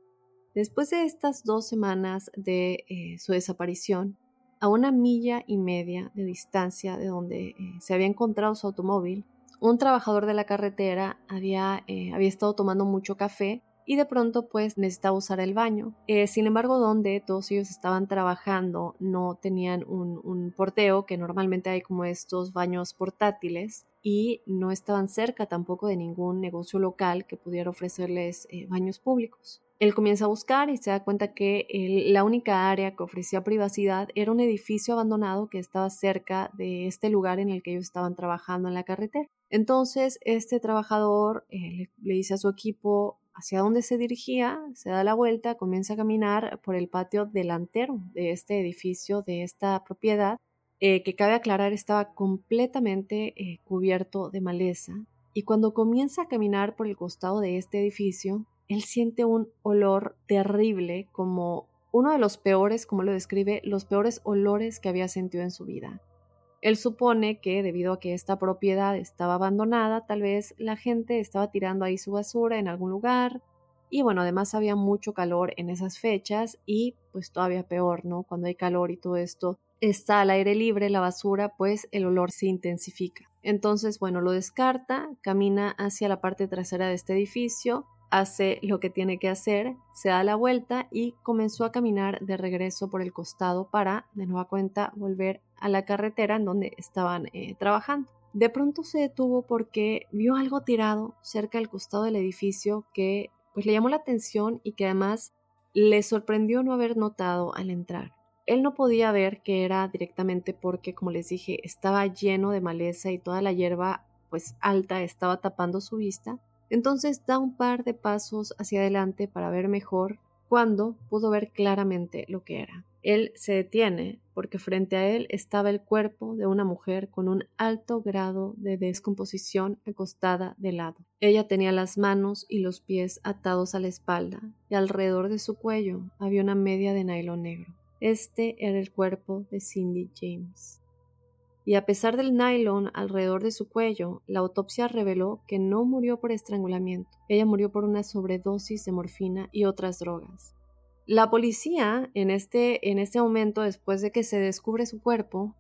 Después de estas dos semanas de eh, su desaparición, a una milla y media de distancia de donde eh, se había encontrado su automóvil, un trabajador de la carretera había, eh, había estado tomando mucho café y de pronto pues necesitaba usar el baño. Eh, sin embargo, donde todos ellos estaban trabajando no tenían un, un, porteo, que normalmente hay como estos baños portátiles, y no estaban cerca tampoco de ningún negocio local que pudiera ofrecerles baños públicos. Él comienza a buscar y se da cuenta que la única área que ofrecía privacidad era un edificio abandonado que estaba cerca de este lugar en el que ellos estaban trabajando en la carretera. Entonces, este trabajador eh, le, dice a su equipo hacia dónde se dirigía, se da la vuelta, comienza a caminar por el patio delantero de este edificio, de esta propiedad, eh, que cabe aclarar estaba completamente eh, cubierto de maleza. Y cuando comienza a caminar por el costado de este edificio, él siente un olor terrible, como uno de los peores, como lo describe, los peores olores que había sentido en su vida. Él supone que debido a que esta propiedad estaba abandonada, tal vez la gente estaba tirando ahí su basura en algún lugar. Y bueno, además había mucho calor en esas fechas y pues todavía peor, ¿no? Cuando hay calor y todo esto está al aire libre, la basura, pues el olor se intensifica. Entonces, bueno, lo descarta, camina hacia la parte trasera de este edificio, hace lo que tiene que hacer, se da la vuelta y comenzó a caminar de regreso por el costado para, de nueva cuenta, volver a la carretera en donde estaban eh, trabajando. De pronto se detuvo porque vio algo tirado cerca del costado del edificio que pues le llamó la atención y que además le sorprendió no haber notado al entrar. Él no podía ver que era directamente porque, como les dije, estaba lleno de maleza y toda la hierba pues alta estaba tapando su vista, entonces da un par de pasos hacia adelante para ver mejor cuando pudo ver claramente lo que era. Él se detiene porque frente a él estaba el cuerpo de una mujer con un alto grado de descomposición acostada de lado. Ella tenía las manos y los pies atados a la espalda y alrededor de su cuello había una media de nylon negro. Este era el cuerpo de Cindy James y a pesar del nylon alrededor de su cuello, la autopsia reveló que no murió por estrangulamiento, ella murió por una sobredosis de morfina y otras drogas. La policía, en este, en este momento, después de que se descubre su cuerpo,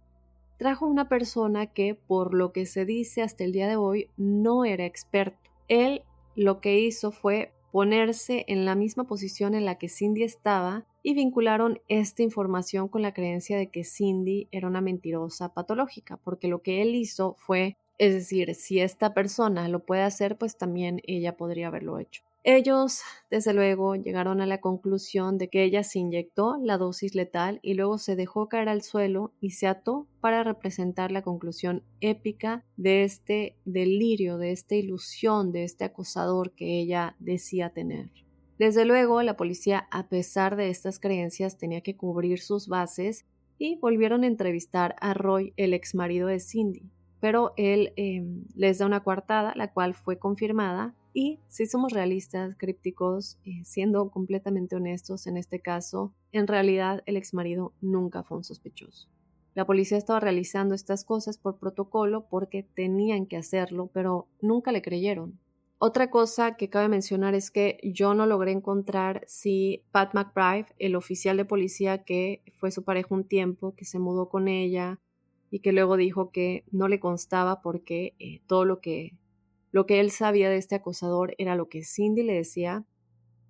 trajo una persona que, por lo que se dice hasta el día de hoy, no era experto. Él lo que hizo fue ponerse en la misma posición en la que Cindy estaba y vincularon esta información con la creencia de que Cindy era una mentirosa patológica, porque lo que él hizo fue, es decir, si esta persona lo puede hacer, pues también ella podría haberlo hecho. Ellos, desde luego, llegaron a la conclusión de que ella se inyectó la dosis letal y luego se dejó caer al suelo y se ató para representar la conclusión épica de este delirio, de esta ilusión, de este acosador que ella decía tener. Desde luego, la policía, a pesar de estas creencias, tenía que cubrir sus bases y volvieron a entrevistar a Roy, el ex marido de Cindy. Pero él em, les da una coartada, la cual fue confirmada y si somos realistas, crípticos, eh, siendo completamente honestos en este caso, en realidad el exmarido nunca fue un sospechoso. La policía estaba realizando estas cosas por protocolo porque tenían que hacerlo, pero nunca le creyeron. Otra cosa que cabe mencionar es que yo no logré encontrar si Pat McBride, el oficial de policía que fue su pareja un tiempo, que se mudó con ella y que luego dijo que no le constaba porque eh, todo lo que lo que él sabía de este acosador era lo que Cindy le decía.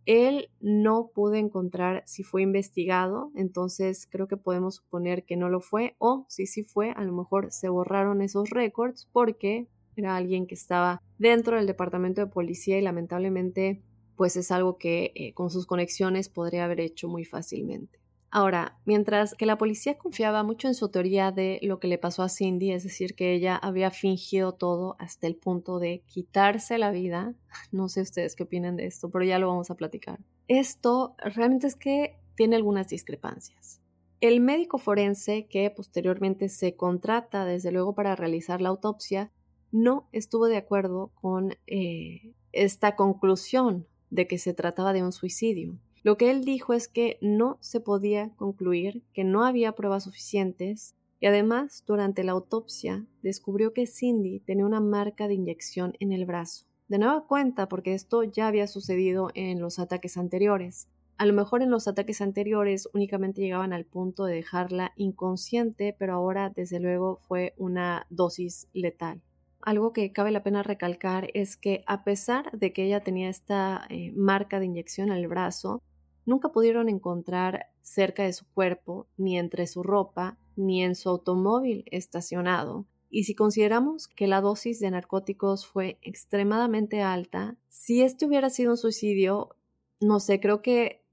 Él no pudo encontrar si fue investigado, entonces creo que podemos suponer que no lo fue, o si sí fue, a lo mejor se borraron esos récords porque era alguien que estaba dentro del departamento de policía y lamentablemente pues es algo que eh, con sus conexiones podría haber hecho muy fácilmente. Ahora, mientras que la policía confiaba mucho en su teoría de lo que le pasó a Cindy, es decir, que ella había fingido todo hasta el punto de quitarse la vida, no sé ustedes qué opinan de esto, pero ya lo vamos a platicar. Esto realmente es que tiene algunas discrepancias. El médico forense que posteriormente se contrata desde luego para realizar la autopsia no estuvo de acuerdo con eh, esta conclusión de que se trataba de un suicidio. Lo que él dijo es que no se podía concluir, que no había pruebas suficientes y además durante la autopsia descubrió que Cindy tenía una marca de inyección en el brazo. De nueva cuenta, porque esto ya había sucedido en los ataques anteriores. A lo mejor en los ataques anteriores únicamente llegaban al punto de dejarla inconsciente, pero ahora desde luego fue una dosis letal. Algo que cabe la pena recalcar es que a pesar de que ella tenía esta eh, marca de inyección el brazo, nunca pudieron encontrar cerca de su cuerpo, ni entre su ropa, ni en su automóvil estacionado. Y si consideramos que la dosis de narcóticos fue extremadamente alta, si este hubiera sido un suicidio, no sé, creo que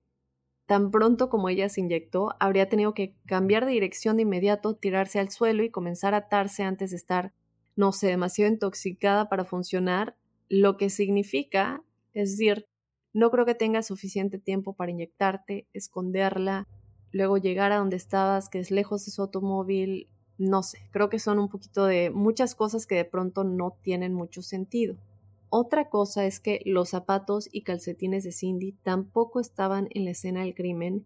tan pronto como ella se inyectó, habría tenido que cambiar de dirección de inmediato, tirarse al suelo y comenzar a atarse antes de estar no sé, demasiado intoxicada para funcionar, lo que significa, es decir, no creo que tengas suficiente tiempo para inyectarte, esconderla, luego llegar a donde estabas, que es lejos de su automóvil, no sé, creo que son un poquito de muchas cosas que de pronto no tienen mucho sentido. Otra cosa es que los zapatos y calcetines de Cindy tampoco estaban en la escena del crimen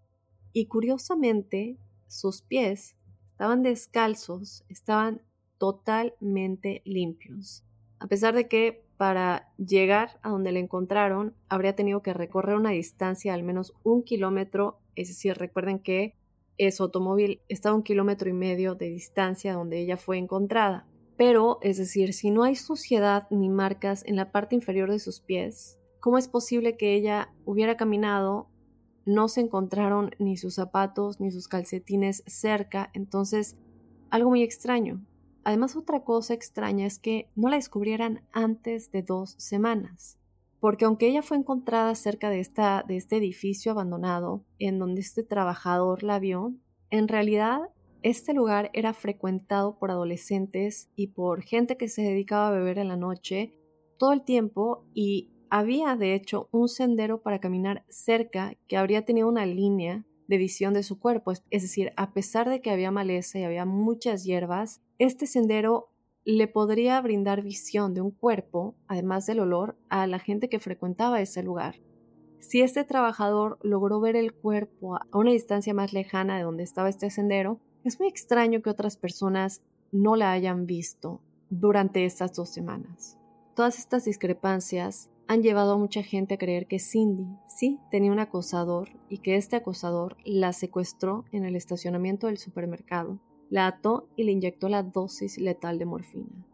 y curiosamente sus pies estaban descalzos, estaban totalmente limpios. A pesar de que para llegar a donde le encontraron habría tenido que recorrer una distancia de al menos un kilómetro, es decir, recuerden que su automóvil está un kilómetro y medio de distancia donde ella fue encontrada. Pero, es decir, si no hay suciedad ni marcas en la parte inferior de sus pies, ¿cómo es posible que ella hubiera caminado? No se encontraron ni sus zapatos ni sus calcetines cerca, entonces algo muy extraño. Además, otra cosa extraña es que no la descubrieran antes de dos semanas, porque aunque ella fue encontrada cerca de, esta, de este edificio abandonado, en donde este trabajador la vio, en realidad este lugar era frecuentado por adolescentes y por gente que se dedicaba a beber en la noche todo el tiempo y había de hecho un sendero para caminar cerca que habría tenido una línea de visión de su cuerpo. Es decir, a pesar de que había maleza y había muchas hierbas, este sendero le podría brindar visión de un cuerpo, además del olor, a la gente que frecuentaba ese lugar. Si este trabajador logró ver el cuerpo a una distancia más lejana de donde estaba este sendero, es muy extraño que otras personas no la hayan visto durante estas dos semanas. Todas estas discrepancias han llevado a mucha gente a creer que Cindy sí tenía un acosador y que este acosador la secuestró en el estacionamiento del supermercado, la ató y le inyectó la dosis letal de morfina.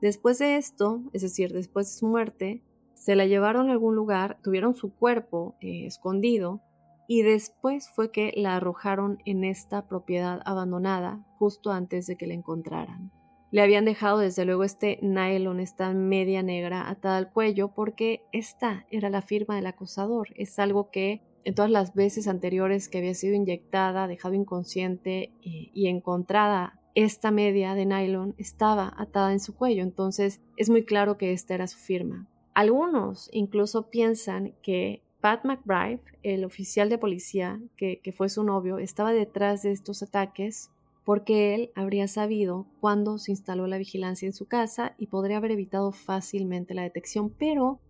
Después de esto, es decir, después de su muerte, se la llevaron a algún lugar, tuvieron su cuerpo eh, escondido y después fue que la arrojaron en esta propiedad abandonada justo antes de que la encontraran. Le habían dejado desde luego este nylon, esta media negra atada al cuello, porque esta era la firma del acosador. Es algo que en todas las veces anteriores que había sido inyectada, dejado inconsciente y, y encontrada esta media de nylon estaba atada en su cuello, entonces es muy claro que esta era su firma. Algunos incluso piensan que Pat McBride, el oficial de policía que, fue su novio, estaba detrás de estos ataques porque él habría sabido cuándo se instaló la vigilancia en su casa y podría haber evitado fácilmente la detección, pero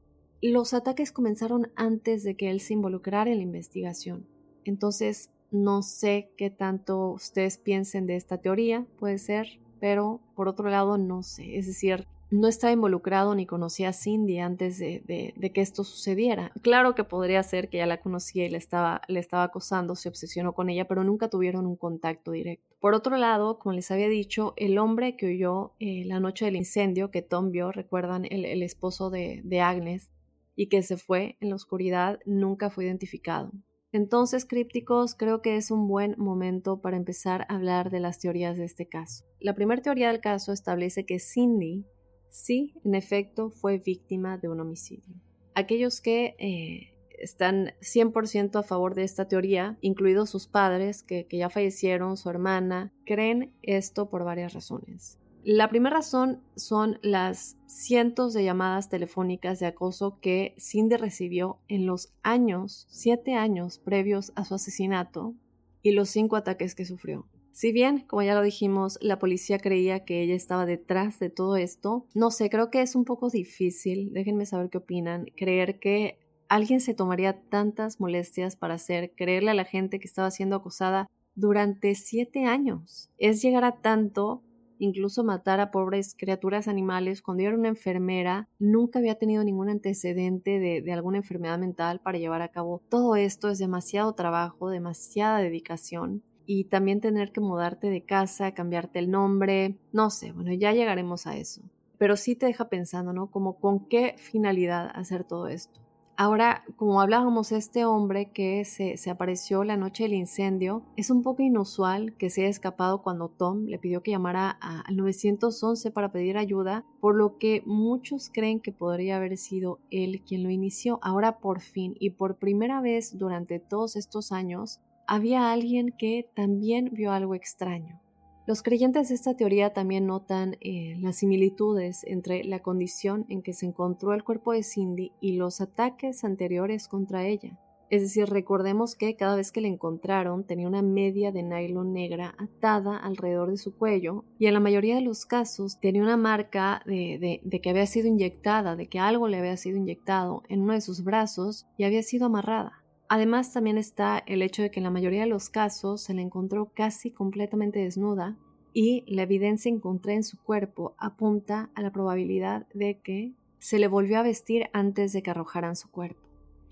los ataques comenzaron antes de que él se involucrara en la investigación. Entonces, no sé qué tanto ustedes piensen de esta teoría, puede ser, pero por otro lado, no sé. Es decir, no estaba involucrado ni conocía a Cindy antes de, que esto sucediera. Claro que podría ser que ya la conocía y le estaba, le estaba acosando, se obsesionó con ella, pero nunca tuvieron un contacto directo. Por otro lado, como les había dicho, el hombre que huyó eh, la noche del incendio, que Tom vio, recuerdan, el, esposo de, de Agnes, y que se fue en la oscuridad, nunca fue identificado. Entonces, crípticos, creo que es un buen momento para empezar a hablar de las teorías de este caso. La primera teoría del caso establece que Cindy sí, en efecto, fue víctima de un homicidio. Aquellos que eh, están 100% a favor de esta teoría, incluidos sus padres, que, que ya fallecieron, su hermana, creen esto por varias razones. La primera razón son las cientos de llamadas telefónicas de acoso que Cindy recibió en los años, siete años previos a su asesinato y los cinco ataques que sufrió. Si bien, como ya lo dijimos, la policía creía que ella estaba detrás de todo esto, no sé, creo que es un poco difícil, déjenme saber qué opinan, creer que alguien se tomaría tantas molestias para hacer creerle a la gente que estaba siendo acosada durante siete años. Es llegar a tanto incluso matar a pobres criaturas animales. Cuando yo era una enfermera, nunca había tenido ningún antecedente de, de, alguna enfermedad mental para llevar a cabo todo esto. Es demasiado trabajo, demasiada dedicación y también tener que mudarte de casa, cambiarte el nombre, no sé, bueno, ya llegaremos a eso. Pero sí te deja pensando, ¿no? Como con qué finalidad hacer todo esto. Ahora, como hablábamos, este hombre que se, apareció la noche del incendio, es un poco inusual que se haya escapado cuando Tom le pidió que llamara al 911 para pedir ayuda, por lo que muchos creen que podría haber sido él quien lo inició. Ahora por fin y por primera vez durante todos estos años, había alguien que también vio algo extraño. Los creyentes de esta teoría también notan eh, las similitudes entre la condición en que se encontró el cuerpo de Cindy y los ataques anteriores contra ella. Es decir, recordemos que cada vez que la encontraron tenía una media de nylon negra atada alrededor de su cuello y en la mayoría de los casos tenía una marca de, de, que había sido inyectada, de que algo le había sido inyectado en uno de sus brazos y había sido amarrada. Además también está el hecho de que en la mayoría de los casos se la encontró casi completamente desnuda y la evidencia encontrada en su cuerpo apunta a la probabilidad de que se le volvió a vestir antes de que arrojaran su cuerpo.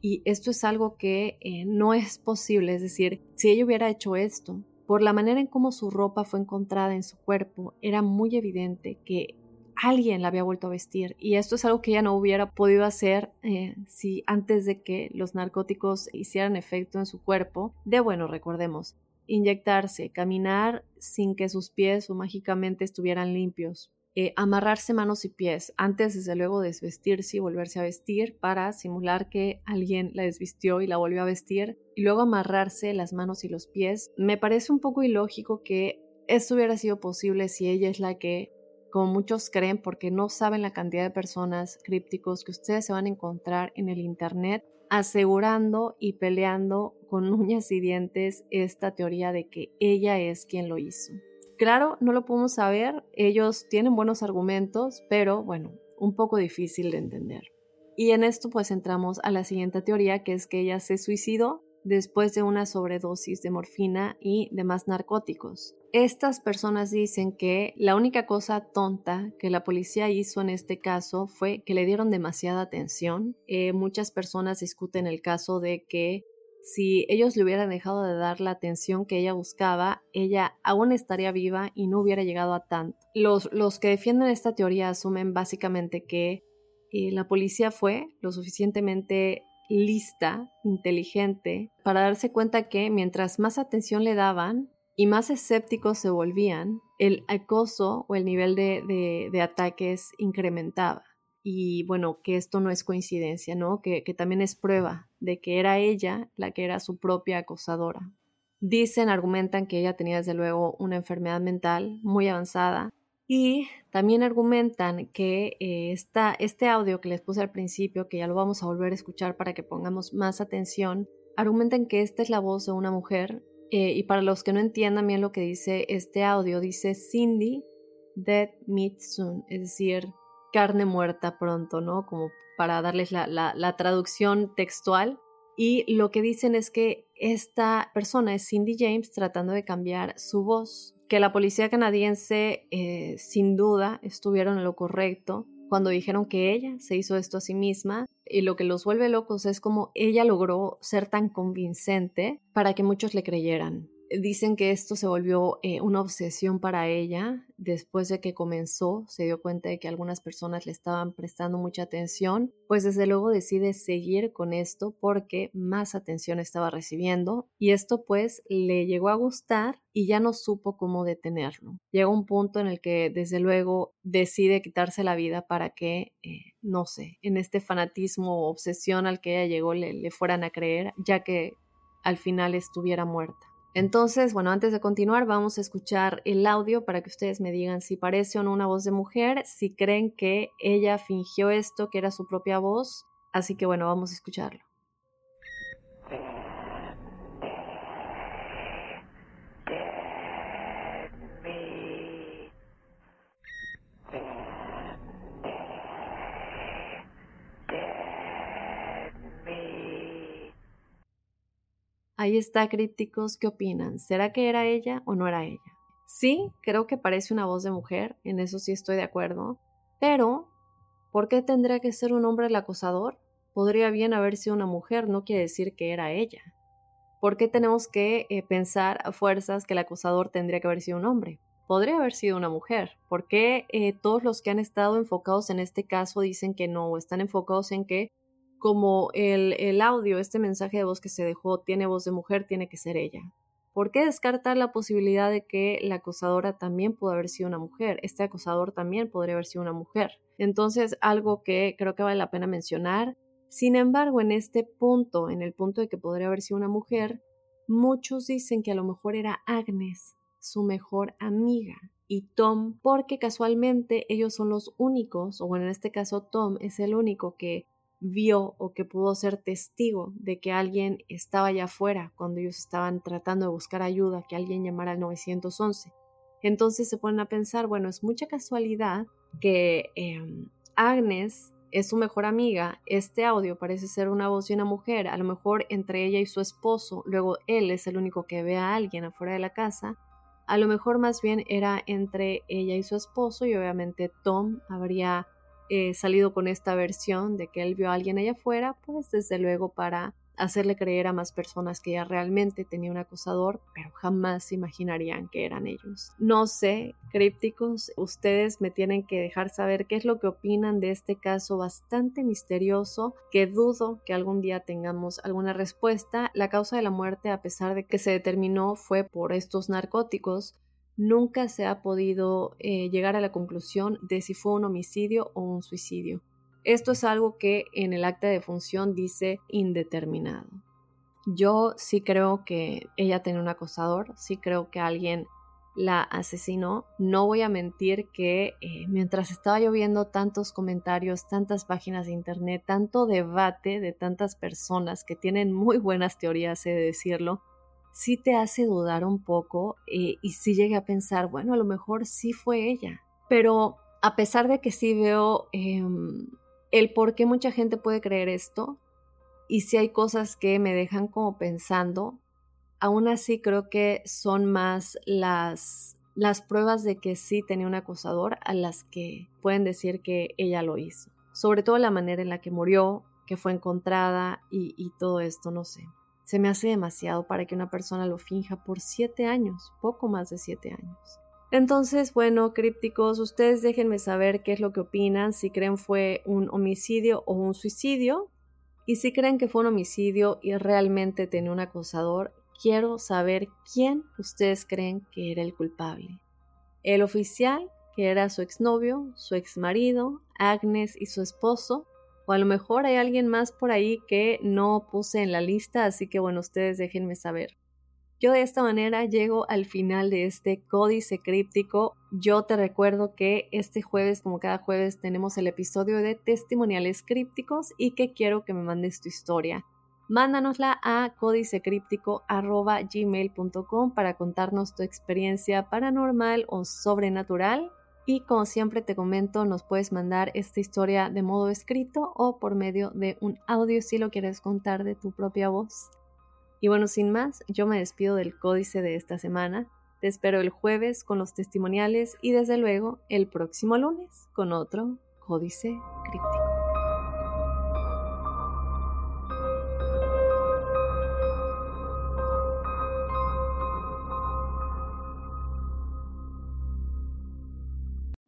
Y esto es algo que eh, no es posible, es decir, si ella hubiera hecho esto, por la manera en cómo su ropa fue encontrada en su cuerpo, era muy evidente que alguien la había vuelto a vestir. Y esto es algo que ella no hubiera podido hacer eh, si antes de que los narcóticos hicieran efecto en su cuerpo, de bueno, recordemos, inyectarse, caminar sin que sus pies o mágicamente estuvieran limpios, eh, amarrarse manos y pies antes desde luego desvestirse y volverse a vestir para simular que alguien la desvistió y la volvió a vestir y luego amarrarse las manos y los pies. Me parece un poco ilógico que esto hubiera sido posible si ella es la que, como muchos creen, porque no saben la cantidad de personas crípticos que ustedes se van a encontrar en el Internet asegurando y peleando con uñas y dientes esta teoría de que ella es quien lo hizo. Claro, no lo podemos saber, ellos tienen buenos argumentos, pero bueno, un poco difícil de entender. Y en esto pues entramos a la siguiente teoría, que es que ella se suicidó después de una sobredosis de morfina y demás narcóticos. Estas personas dicen que la única cosa tonta que la policía hizo en este caso fue que le dieron demasiada atención. Eh, muchas personas discuten el caso de que si ellos le hubieran dejado de dar la atención que ella buscaba, ella aún estaría viva y no hubiera llegado a tanto. Los, los que defienden esta teoría asumen básicamente que eh, la policía fue lo suficientemente lista, inteligente, para darse cuenta que mientras más atención le daban y más escépticos se volvían, el acoso o el nivel de ataques incrementaba y bueno, que esto no es coincidencia, ¿no? Que, que, también es prueba de que era ella la que era su propia acosadora. Dicen, argumentan que ella tenía desde luego una enfermedad mental muy avanzada y también argumentan que eh, este audio que les puse al principio, que ya lo vamos a volver a escuchar para que pongamos más atención, argumentan que esta es la voz de una mujer eh, y para los que no entiendan bien lo que dice este audio, dice Cindy Dead Meat Soon, es decir, carne muerta pronto, ¿no? Como para darles la, traducción textual. Y lo que dicen es que esta persona es Cindy James tratando de cambiar su voz, que la policía canadiense eh, sin duda estuvieron en lo correcto cuando dijeron que ella se hizo esto a sí misma y lo que los vuelve locos es como ella logró ser tan convincente para que muchos le creyeran. Dicen que esto se volvió eh, una obsesión para ella después de que comenzó, se dio cuenta de que algunas personas le estaban prestando mucha atención, pues desde luego decide seguir con esto porque más atención estaba recibiendo y esto pues le llegó a gustar y ya no supo cómo detenerlo. Llega un punto en el que desde luego decide quitarse la vida para que, eh, no sé, en este fanatismo o obsesión al que ella llegó le fueran a creer, ya que al final estuviera muerta. Entonces, bueno, antes de continuar, vamos a escuchar el audio para que ustedes me digan si parece o no una voz de mujer, si creen que ella fingió esto, que era su propia voz. Así que bueno, vamos a escucharlo. Ahí está, crípticos, ¿qué opinan? ¿Será que era ella o no era ella? Sí, creo que parece una voz de mujer, en eso sí estoy de acuerdo, pero ¿por qué tendría que ser un hombre el acosador? Podría bien haber sido una mujer, no quiere decir que era ella. ¿Por qué tenemos que eh, pensar a fuerzas que el acosador tendría que haber sido un hombre? Podría haber sido una mujer. ¿Por qué eh, todos los que han estado enfocados en este caso dicen que no o están enfocados en que como el, audio, este mensaje de voz que se dejó, tiene voz de mujer, tiene que ser ella. ¿Por qué descartar la posibilidad de que la acosadora también pudo haber sido una mujer? Este acosador también podría haber sido una mujer. Entonces, algo que creo que vale la pena mencionar. Sin embargo, en este punto, en el punto de que podría haber sido una mujer, muchos dicen que a lo mejor era Agnes. su mejor amiga y Tom porque casualmente ellos son los únicos, o bueno, en este caso Tom es el único que vio o que pudo ser testigo de que alguien estaba allá afuera cuando ellos estaban tratando de buscar ayuda, que alguien llamara al 911. Entonces se ponen a pensar, bueno, es mucha casualidad que em, Agnes es su mejor amiga, este audio parece ser una voz de una mujer, a lo mejor entre ella y su esposo, luego él es el único que ve a alguien afuera de la casa, a lo mejor más bien era entre ella y su esposo y obviamente Tom habría salido con esta versión de que él vio a alguien allá afuera, pues desde luego para hacerle creer a más personas que ella realmente tenía un acosador, pero jamás imaginarían que eran ellos. No sé, crípticos, ustedes me tienen que dejar saber qué es lo que opinan de este caso bastante misterioso, que dudo que algún día tengamos alguna respuesta. La causa de la muerte, a pesar de que se determinó, fue por estos narcóticos nunca se ha podido eh, llegar a la conclusión de si fue un homicidio o un suicidio. Esto es algo que en el acta de función dice indeterminado. Yo sí creo que ella tenía un acosador, sí creo que alguien la asesinó. No voy a mentir que eh, mientras estaba lloviendo tantos comentarios, tantas páginas de internet, tanto debate de tantas personas que tienen muy buenas teorías, he de decirlo, sí te hace dudar un poco eh, y sí llegué a pensar, bueno, a lo mejor sí fue ella. Pero a pesar de que sí veo em, el por qué mucha gente puede creer esto y si hay cosas que me dejan como pensando, aún así creo que son más las, las pruebas de que sí tenía un acosador a las que pueden decir que ella lo hizo. Sobre todo la manera en la que murió, que fue encontrada y, y todo esto, no sé. Se me hace demasiado para que una persona lo finja por siete años, poco más de siete años. Entonces, bueno, crípticos, ustedes déjenme saber qué es lo que opinan, si creen fue un homicidio o un suicidio. Y si creen que fue un homicidio y realmente tenía un acosador, quiero saber quién ustedes creen que era el culpable. El oficial, que era su exnovio, su exmarido, Agnes y su esposo, o a lo mejor hay alguien más por ahí que no puse en la lista, así que bueno, ustedes déjenme saber. Yo de esta manera llego al final de este códice críptico. Yo te recuerdo que este jueves, como cada jueves, tenemos el episodio de testimoniales crípticos y que quiero que me mandes tu historia. Mándanosla a códicecríptico.gmail.com para contarnos tu experiencia paranormal o sobrenatural. Y como siempre te comento, nos puedes mandar esta historia de modo escrito o por medio de un audio si lo quieres contar de tu propia voz. Y bueno, sin más, yo me despido del códice de esta semana. Te espero el jueves con los testimoniales y desde luego el próximo lunes con otro códice críptico.